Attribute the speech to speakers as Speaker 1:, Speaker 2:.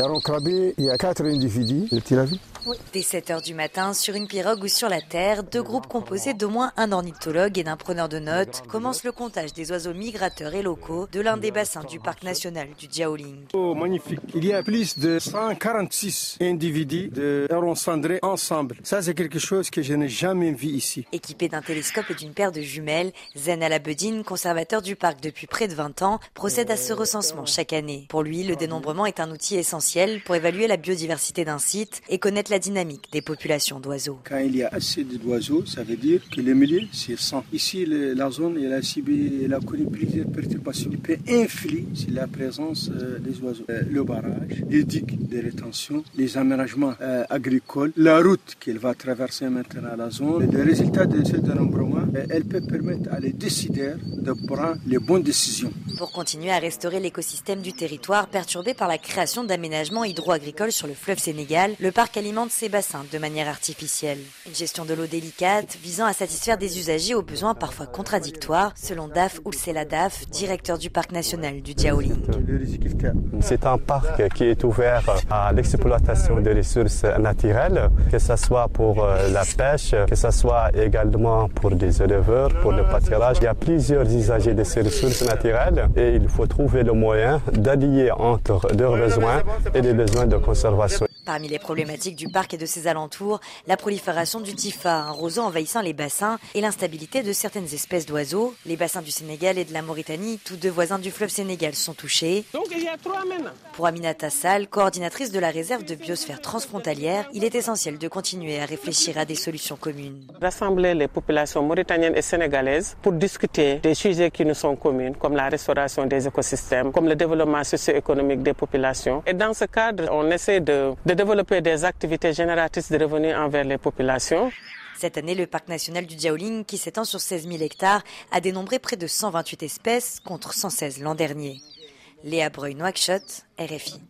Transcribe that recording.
Speaker 1: il y a quatre individus.
Speaker 2: Dès 7 h du matin, sur une pirogue ou sur la terre, deux groupes composés d'au moins un ornithologue et d'un preneur de notes commencent le comptage des oiseaux migrateurs et locaux de l'un des bassins du parc national du Diaoling.
Speaker 1: Oh, magnifique. Il y a plus de 146 individus de hérons cendrés ensemble. Ça, c'est quelque chose que je n'ai jamais vu ici.
Speaker 2: Équipé d'un télescope et d'une paire de jumelles, Zen Alabedine, conservateur du parc depuis près de 20 ans, procède à ce recensement chaque année. Pour lui, le dénombrement est un outil essentiel pour évaluer la biodiversité d'un site et connaître la dynamique des populations d'oiseaux.
Speaker 1: Quand il y a assez d'oiseaux, ça veut dire que le milieu, c'est 100. Ici, la zone, elle a, elle a connu plusieurs perturbations. Il peut influer sur la présence euh, des oiseaux. Euh, le barrage, les digues de rétention, les aménagements euh, agricoles, la route qu'elle va traverser maintenant la zone. Le résultat de ce dénombrement, elle peut permettre à les décideurs de prendre les bonnes décisions.
Speaker 2: Pour continuer à restaurer l'écosystème du territoire perturbé par la création d'aménagements hydro-agricoles sur le fleuve Sénégal, le parc alimente ses bassins de manière artificielle. Une gestion de l'eau délicate visant à satisfaire des usagers aux besoins parfois contradictoires, selon Daf Daf, directeur du parc national du Diaoling.
Speaker 3: C'est un parc qui est ouvert à l'exploitation des ressources naturelles, que ce soit pour euh, la pêche, que ce soit également pour des éleveurs, pour le pâturage. Il y a plusieurs usagers de ces ressources naturelles et il faut trouver le moyen d'allier entre leurs besoins et les besoins de conservation.
Speaker 2: Parmi les problématiques du parc et de ses alentours, la prolifération du tifa, un roseau envahissant les bassins, et l'instabilité de certaines espèces d'oiseaux. Les bassins du Sénégal et de la Mauritanie, tous deux voisins du fleuve Sénégal, sont touchés.
Speaker 4: Donc il y a trois
Speaker 2: Pour Aminata Sall, coordinatrice de la réserve de biosphère transfrontalière, il est essentiel de continuer à réfléchir à des solutions communes.
Speaker 4: Rassembler les populations mauritaniennes et sénégalaises pour discuter des sujets qui nous sont communs, comme la restauration des écosystèmes, comme le développement socio-économique des populations. Et dans ce cadre, on essaie de développer des activités génératrices de revenus envers les populations.
Speaker 2: Cette année, le parc national du Diaoling, qui s'étend sur 16 000 hectares, a dénombré près de 128 espèces contre 116 l'an dernier. Léa Breuil-Nouakchott, RFI.